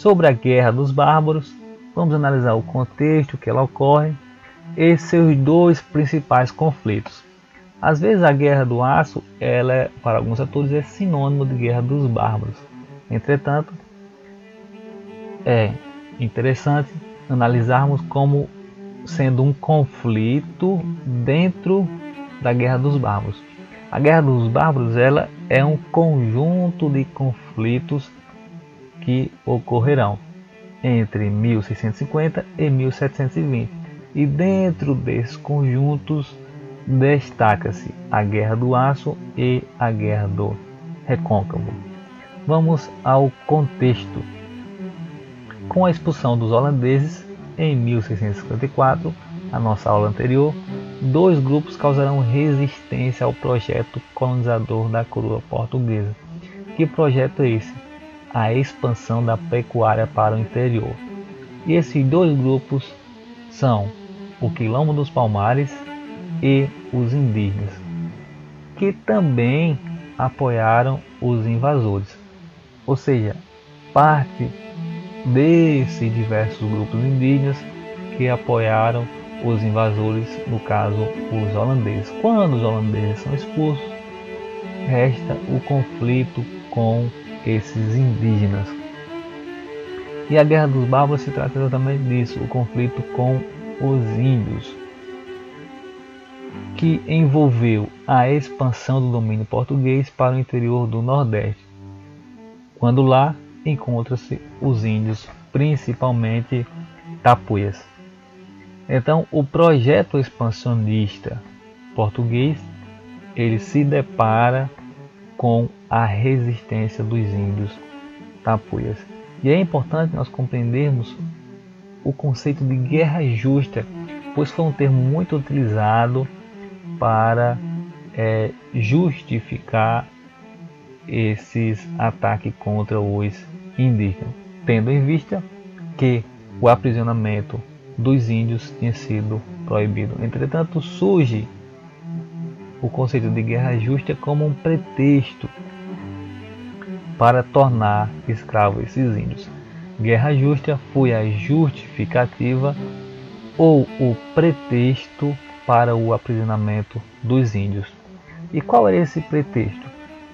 Sobre a Guerra dos Bárbaros, vamos analisar o contexto que ela ocorre e seus dois principais conflitos. Às vezes a Guerra do Aço, ela é, para alguns atores, é sinônimo de Guerra dos Bárbaros. Entretanto, é interessante analisarmos como sendo um conflito dentro da Guerra dos Bárbaros. A Guerra dos Bárbaros ela é um conjunto de conflitos que ocorrerão entre 1650 e 1720. E dentro desses conjuntos destaca-se a Guerra do Aço e a Guerra do Recôncavo. Vamos ao contexto. Com a expulsão dos holandeses em 1654, a nossa aula anterior, dois grupos causarão resistência ao projeto colonizador da coroa portuguesa. Que projeto é esse? A expansão da pecuária para o interior. E esses dois grupos são o Quilombo dos Palmares e os indígenas, que também apoiaram os invasores. Ou seja, parte desses diversos grupos indígenas que apoiaram os invasores, no caso os holandeses. Quando os holandeses são expulsos, resta o conflito com esses indígenas. E a Guerra dos Bárbaros se trata exatamente disso, o conflito com os índios, que envolveu a expansão do domínio português para o interior do Nordeste, quando lá encontram-se os índios, principalmente tapuias. Então, o projeto expansionista português ele se depara com a resistência dos índios tapuias. E é importante nós compreendermos o conceito de guerra justa, pois foi um termo muito utilizado para é, justificar esses ataques contra os indígenas, tendo em vista que o aprisionamento dos índios tinha sido proibido. Entretanto, surge o conceito de guerra justa como um pretexto para tornar escravos esses índios. Guerra justa foi a justificativa ou o pretexto para o aprisionamento dos índios. E qual era esse pretexto?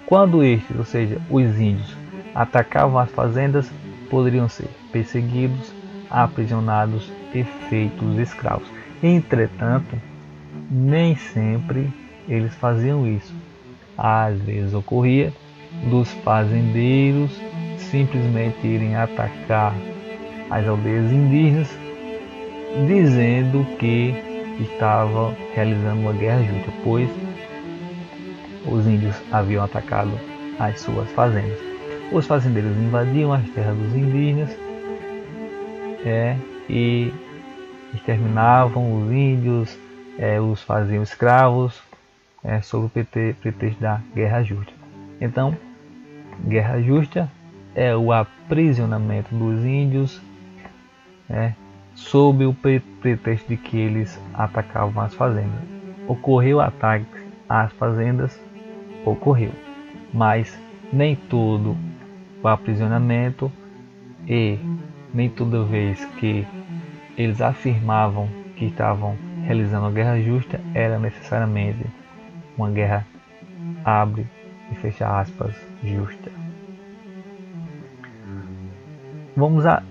Quando estes, ou seja, os índios, atacavam as fazendas, poderiam ser perseguidos, aprisionados e feitos escravos. Entretanto, nem sempre eles faziam isso. Às vezes ocorria dos fazendeiros simplesmente irem atacar as aldeias indígenas, dizendo que estavam realizando uma guerra justa, pois os índios haviam atacado as suas fazendas. Os fazendeiros invadiam as terras dos indígenas é, e exterminavam os índios, é, os faziam escravos é, sob o pretexto da guerra justa. Então, guerra justa é o aprisionamento dos índios é, sob o pretexto de que eles atacavam as fazendas. Ocorreu ataque às fazendas? Ocorreu, mas nem todo o aprisionamento e nem toda vez que eles afirmavam que estavam realizando a guerra justa era necessariamente uma guerra abre e fecha aspas justa. Vamos à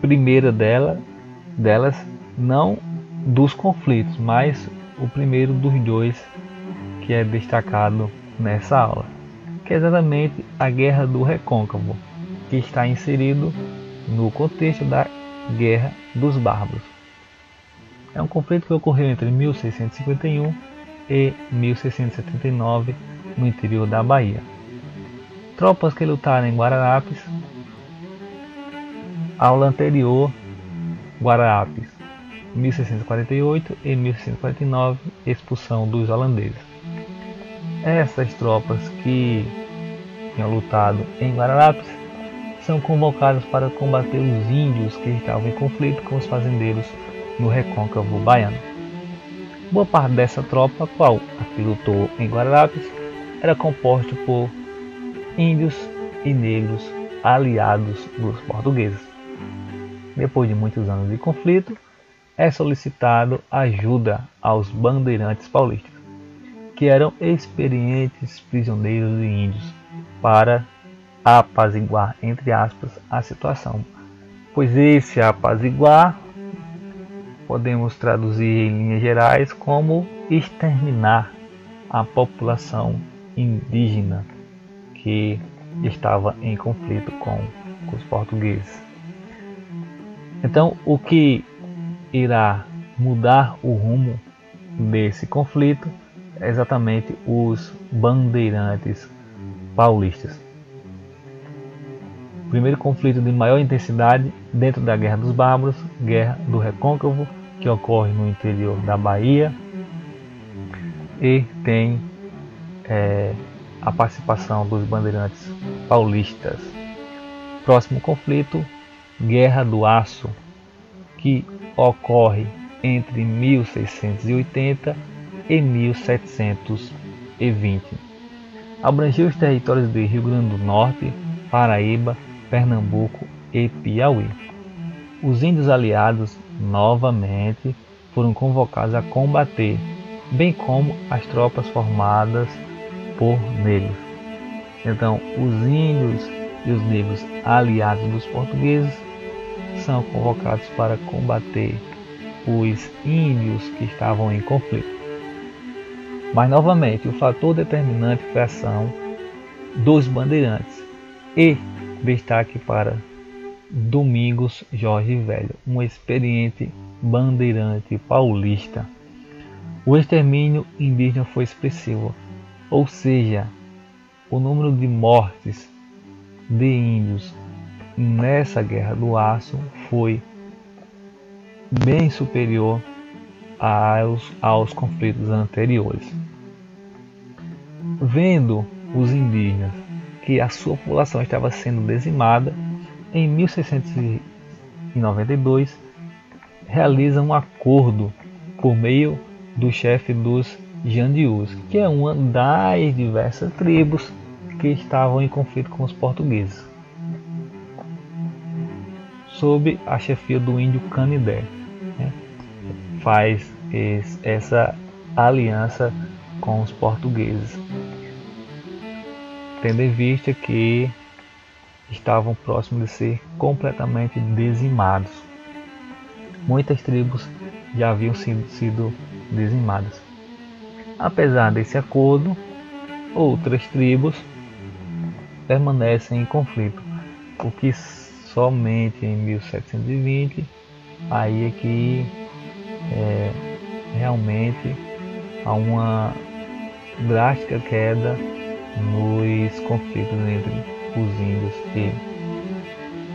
primeira dela, delas, não dos conflitos, mas o primeiro dos dois que é destacado nessa aula, que é exatamente a Guerra do Recôncavo, que está inserido no contexto da Guerra dos Bárbaros. É um conflito que ocorreu entre 1651 e 1679 no interior da Bahia. Tropas que lutaram em Guararapes, aula anterior, Guararapes, 1648 e 1649, expulsão dos holandeses. Essas tropas que tinham lutado em Guararapes são convocadas para combater os índios que estavam em conflito com os fazendeiros no recôncavo baiano. Boa parte dessa tropa, qual a que lutou em Guararapes, era composta por índios e negros aliados dos portugueses. Depois de muitos anos de conflito, é solicitado ajuda aos bandeirantes paulistas, que eram experientes prisioneiros e índios, para apaziguar, entre aspas, a situação. Pois esse apaziguar podemos traduzir em linhas gerais como exterminar a população indígena que estava em conflito com, com os portugueses. Então, o que irá mudar o rumo desse conflito é exatamente os bandeirantes paulistas. O primeiro conflito de maior intensidade dentro da Guerra dos Bárbaros, Guerra do Recôncavo, que ocorre no interior da Bahia e tem é, a participação dos bandeirantes paulistas. Próximo conflito, Guerra do Aço, que ocorre entre 1680 e 1720. Abrangeu os territórios de Rio Grande do Norte, Paraíba, Pernambuco e Piauí. Os índios aliados novamente foram convocados a combater, bem como as tropas formadas por negros. Então, os índios e os negros aliados dos portugueses são convocados para combater os índios que estavam em conflito. Mas novamente, o fator determinante foi a ação dos bandeirantes e destaque para Domingos Jorge Velho, um experiente bandeirante paulista. O extermínio indígena foi expressivo, ou seja, o número de mortes de índios nessa guerra do aço foi bem superior aos, aos conflitos anteriores. Vendo os indígenas que a sua população estava sendo dizimada, em 1692 realiza um acordo por meio do chefe dos Jandiús, que é uma das diversas tribos que estavam em conflito com os portugueses, sob a chefia do índio Canidé. Né? Faz essa aliança com os portugueses, tendo em vista que estavam próximos de ser completamente dizimados. Muitas tribos já haviam sido, sido dizimadas. Apesar desse acordo, outras tribos permanecem em conflito, o que somente em 1720 aí é que é, realmente há uma drástica queda nos conflitos entre os índios e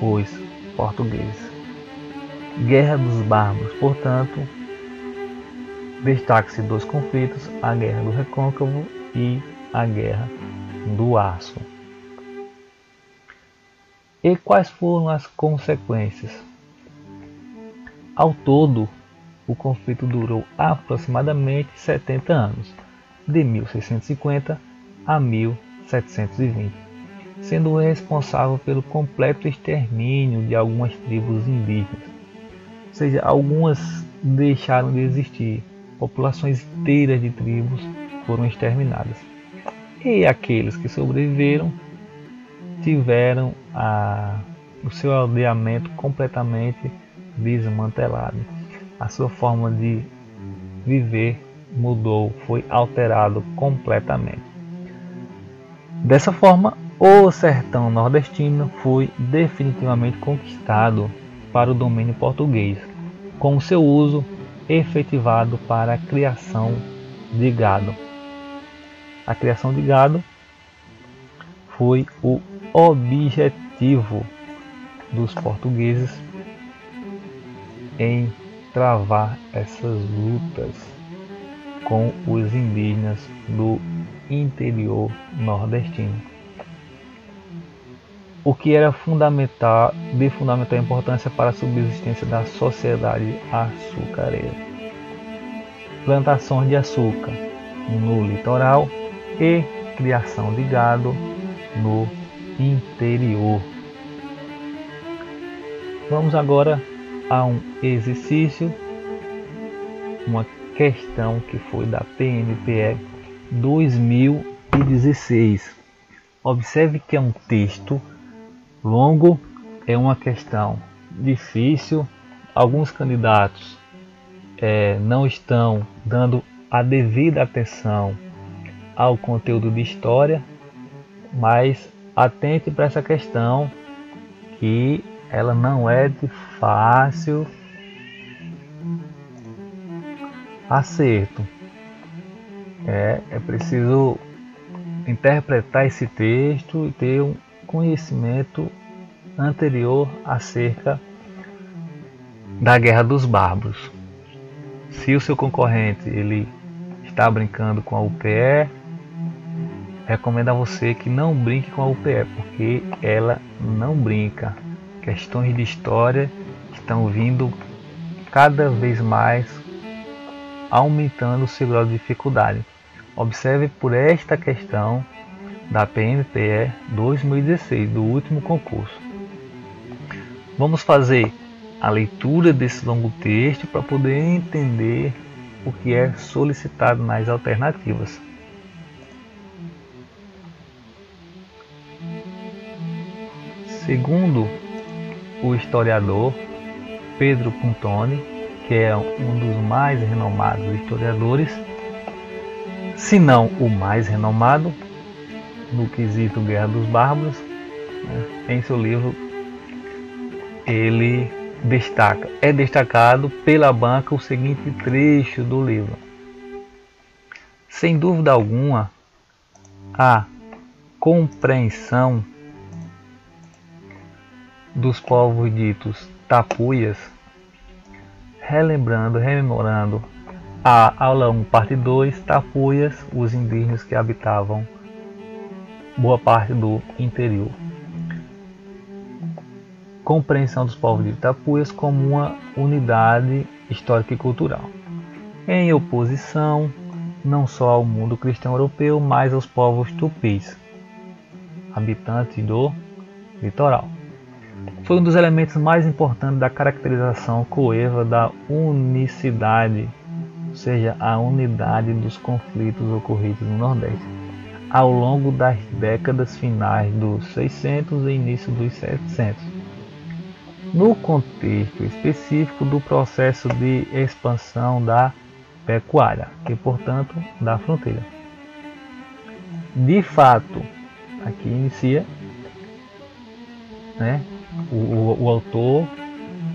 os portugueses. Guerra dos Bárbaros, portanto, Destaque-se dois conflitos, a Guerra do Recôncavo e a Guerra do Aço. E quais foram as consequências? Ao todo, o conflito durou aproximadamente 70 anos, de 1650 a 1720, sendo responsável pelo completo extermínio de algumas tribos indígenas. Ou seja, algumas deixaram de existir, populações inteiras de tribos foram exterminadas. E aqueles que sobreviveram tiveram a, o seu aldeamento completamente desmantelado. A sua forma de viver mudou, foi alterado completamente. Dessa forma, o sertão nordestino foi definitivamente conquistado para o domínio português, com seu uso efetivado para a criação de gado. A criação de gado foi o objetivo dos portugueses em travar essas lutas com os indígenas do interior nordestino. O que era fundamental, de fundamental importância para a subsistência da sociedade açucareira. Plantações de açúcar no litoral e criação de gado no interior Vamos agora a um exercício, uma questão que foi da PNPE 2016. Observe que é um texto longo, é uma questão difícil. Alguns candidatos é, não estão dando a devida atenção ao conteúdo de história, mas atente para essa questão que ela não é de fácil acerto. É, é preciso interpretar esse texto e ter um conhecimento anterior acerca da Guerra dos Bárbaros. Se o seu concorrente ele está brincando com a UPE, recomendo a você que não brinque com a UPE, porque ela não brinca. Questões de história estão vindo cada vez mais aumentando o seu grau de dificuldade. Observe por esta questão da PNPE 2016, do último concurso. Vamos fazer a leitura desse longo texto para poder entender o que é solicitado nas alternativas. Segundo o historiador Pedro Puntoni, que é um dos mais renomados historiadores, se não o mais renomado no quesito Guerra dos Bárbaros, né, em seu livro ele destaca, é destacado pela banca o seguinte trecho do livro. Sem dúvida alguma, a compreensão dos povos ditos tapuias, relembrando, rememorando a aula 1, parte 2, tapuias, os indígenas que habitavam boa parte do interior. Compreensão dos povos de Itapuias como uma unidade histórica e cultural, em oposição não só ao mundo cristão europeu, mas aos povos tupis, habitantes do litoral. Foi um dos elementos mais importantes da caracterização coeva da unicidade, ou seja, a unidade dos conflitos ocorridos no Nordeste, ao longo das décadas finais dos 600 e início dos 700 no contexto específico do processo de expansão da pecuária e, portanto, da fronteira. De fato, aqui inicia né, o, o, o autor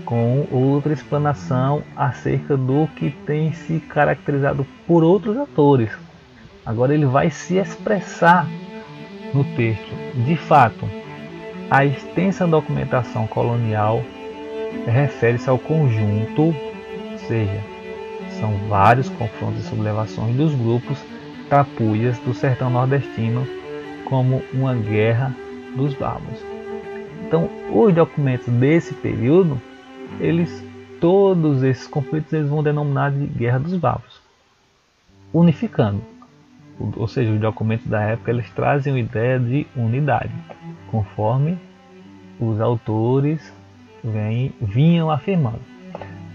com outra explanação acerca do que tem se caracterizado por outros autores. Agora ele vai se expressar no texto. De fato, a extensa documentação colonial refere-se ao conjunto, ou seja, são vários confrontos e sublevações dos grupos tapuias do sertão nordestino como uma guerra dos bárbaros. Então, os documentos desse período, eles todos esses conflitos eles vão denominar de guerra dos bárbaros, unificando. Ou seja, os documentos da época eles trazem a ideia de unidade conforme os autores vem, vinham afirmando.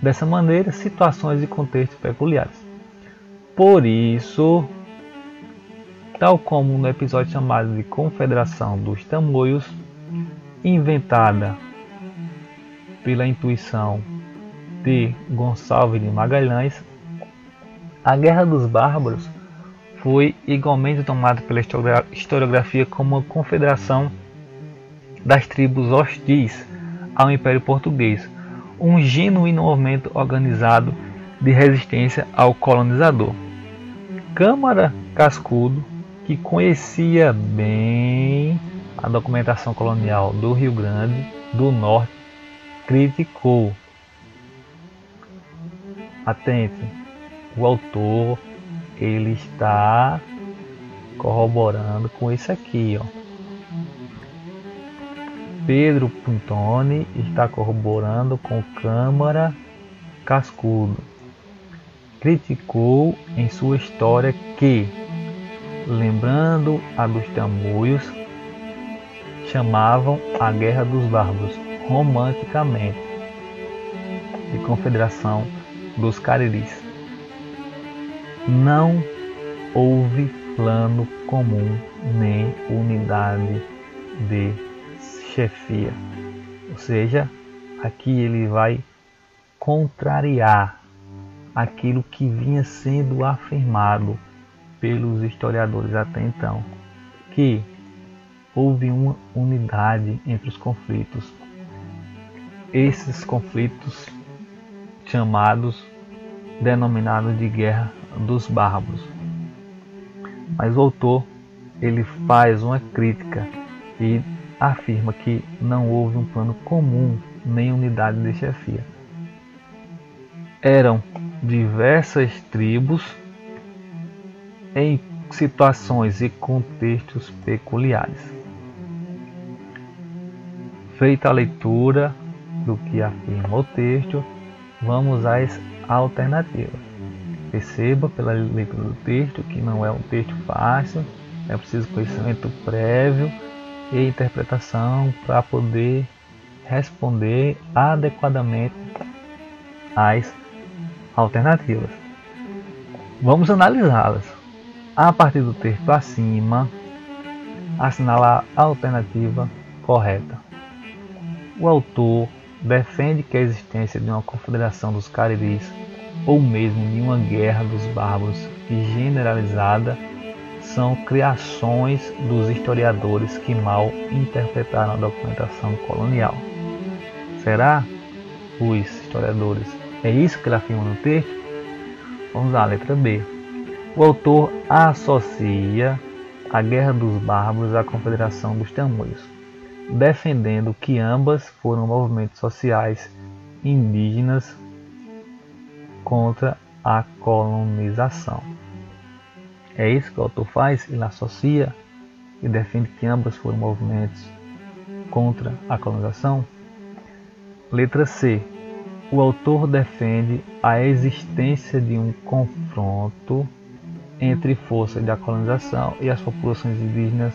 Dessa maneira, situações e contextos peculiares. Por isso, tal como no episódio chamado de Confederação dos Tamoios, inventada pela intuição de Gonçalves de Magalhães, a Guerra dos Bárbaros foi igualmente tomada pela historiografia como uma confederação das tribos hostis ao Império Português, um genuíno movimento organizado de resistência ao colonizador. Câmara Cascudo, que conhecia bem a documentação colonial do Rio Grande do Norte, criticou. Atente, o autor ele está corroborando com isso aqui, ó. Pedro Puntoni está corroborando com Câmara Cascudo. Criticou em sua história que, lembrando a dos tamoios, chamavam a Guerra dos Bárbaros romanticamente. de confederação dos Cariris. Não houve plano comum nem unidade de chefia. Ou seja, aqui ele vai contrariar aquilo que vinha sendo afirmado pelos historiadores até então, que houve uma unidade entre os conflitos. Esses conflitos chamados, denominados de Guerra dos Bárbaros. Mas o autor ele faz uma crítica e afirma que não houve um plano comum nem unidade de chefia. Eram diversas tribos em situações e contextos peculiares. Feita a leitura do que afirma o texto, vamos às alternativas. Perceba pela leitura do texto que não é um texto fácil, é preciso conhecimento prévio e interpretação para poder responder adequadamente às alternativas. Vamos analisá-las. A partir do texto acima, assinalar a alternativa correta. O autor defende que a existência de uma confederação dos cariris ou mesmo de uma guerra dos bárbaros generalizada são criações dos historiadores que mal interpretaram a documentação colonial. Será? Os historiadores. É isso que ele afirma no texto? Vamos à letra B. O autor associa a Guerra dos Bárbaros à Confederação dos Tamoios, defendendo que ambas foram movimentos sociais indígenas contra a colonização. É isso que o autor faz, ele associa e defende que ambas foram movimentos contra a colonização. Letra C. O autor defende a existência de um confronto entre forças da colonização e as populações indígenas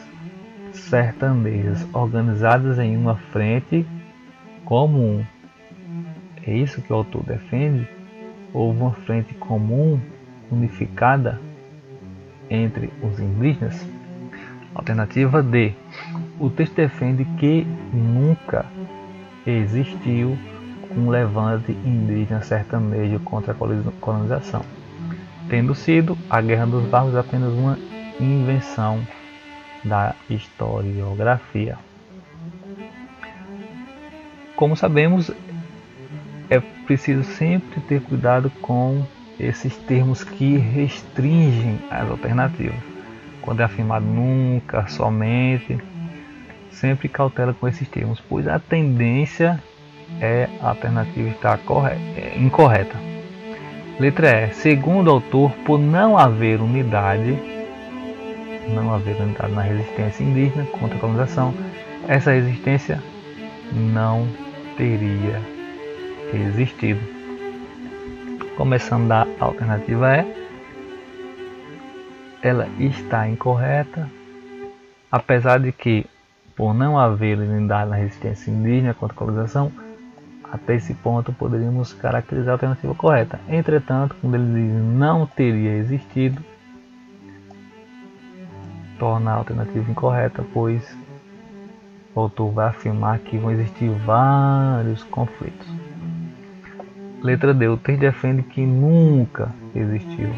sertanejas organizadas em uma frente comum. É isso que o autor defende? Houve uma frente comum unificada entre os indígenas? Alternativa D. O texto defende que nunca existiu um levante indígena sertanejo contra a colonização, tendo sido a Guerra dos Barcos apenas uma invenção da historiografia. Como sabemos, é preciso sempre ter cuidado com esses termos que restringem as alternativas. Quando é afirmado nunca, somente, sempre cautela com esses termos, pois a tendência é a alternativa estar correta, é incorreta. Letra E. Segundo o autor, por não haver unidade, não haver unidade na resistência indígena contra a colonização, essa resistência não teria existido começando da alternativa E, ela está incorreta, apesar de que, por não haver unidade na resistência indígena contra a colonização, até esse ponto poderíamos caracterizar a alternativa correta. Entretanto, quando ele diz não teria existido, torna a alternativa incorreta, pois o autor vai afirmar que vão existir vários conflitos. Letra D. O texto defende que nunca existiu.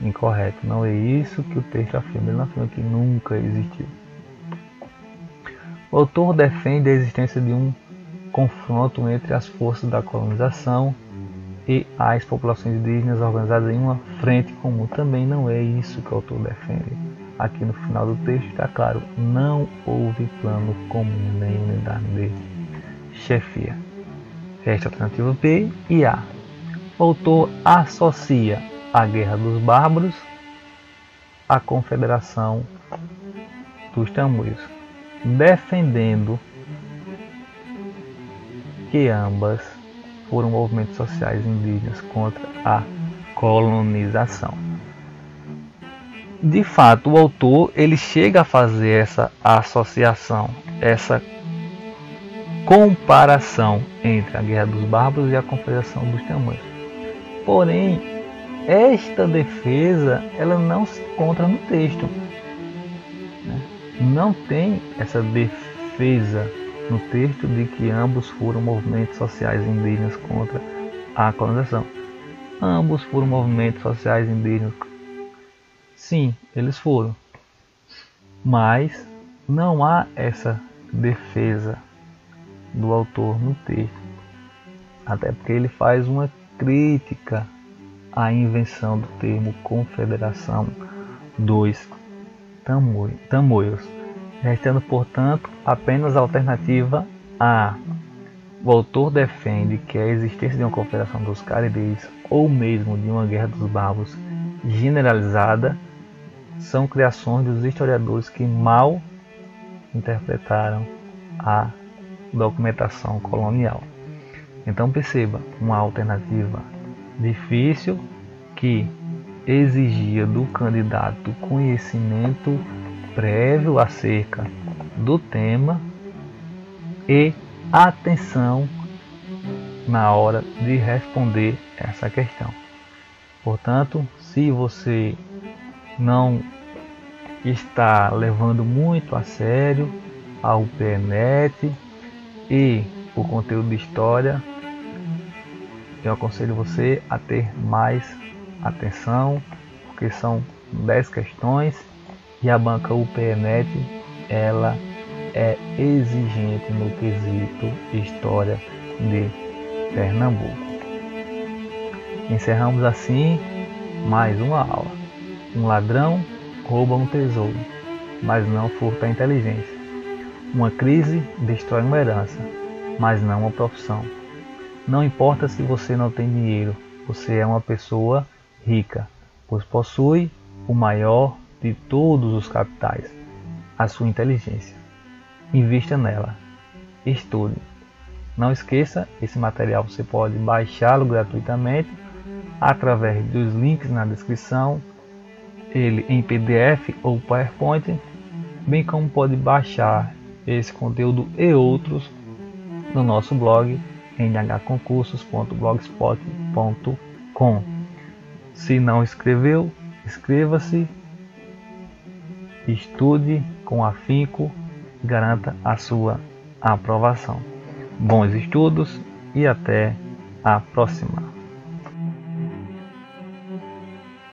Incorreto. Não é isso que o texto afirma. Ele não afirma que nunca existiu. O autor defende a existência de um confronto entre as forças da colonização e as populações indígenas organizadas em uma frente comum. Também não é isso que o autor defende. Aqui no final do texto está claro: não houve plano comum nem unidade de chefia. Resta alternativa B e A. O autor associa a Guerra dos Bárbaros à Confederação dos Tamoios, defendendo que ambas foram movimentos sociais indígenas contra a colonização. De fato, o autor ele chega a fazer essa associação, essa comparação entre a Guerra dos Bárbaros e a Confederação dos Tamanhos. Porém, esta defesa ela não se encontra no texto. Né? Não tem essa defesa no texto de que ambos foram movimentos sociais indígenas contra a colonização. Ambos foram movimentos sociais indígenas. Sim, eles foram. Mas não há essa defesa do autor no texto. Até porque ele faz uma crítica à invenção do termo confederação dos tamoios, restando, portanto, apenas a alternativa A. O autor defende que a existência de uma confederação dos caribês ou mesmo de uma guerra dos bárbaros generalizada são criações dos historiadores que mal interpretaram a documentação colonial. Então perceba, uma alternativa difícil que exigia do candidato conhecimento prévio acerca do tema e atenção na hora de responder essa questão. Portanto, se você não está levando muito a sério a UPNet e o conteúdo de história, eu aconselho você a ter mais atenção, porque são 10 questões e a banca UPNet ela é exigente no quesito História de Pernambuco. Encerramos assim mais uma aula. Um ladrão rouba um tesouro, mas não furta a inteligência. Uma crise destrói uma herança, mas não uma profissão. Não importa se você não tem dinheiro, você é uma pessoa rica, pois possui o maior de todos os capitais, a sua inteligência. Invista nela. Estude. Não esqueça, esse material você pode baixá-lo gratuitamente através dos links na descrição, ele em PDF ou PowerPoint, bem como pode baixar esse conteúdo e outros no nosso blog nhconcursos.blogspot.com. Se não escreveu, inscreva-se, estude com afinco e garanta a sua aprovação. Bons estudos e até a próxima.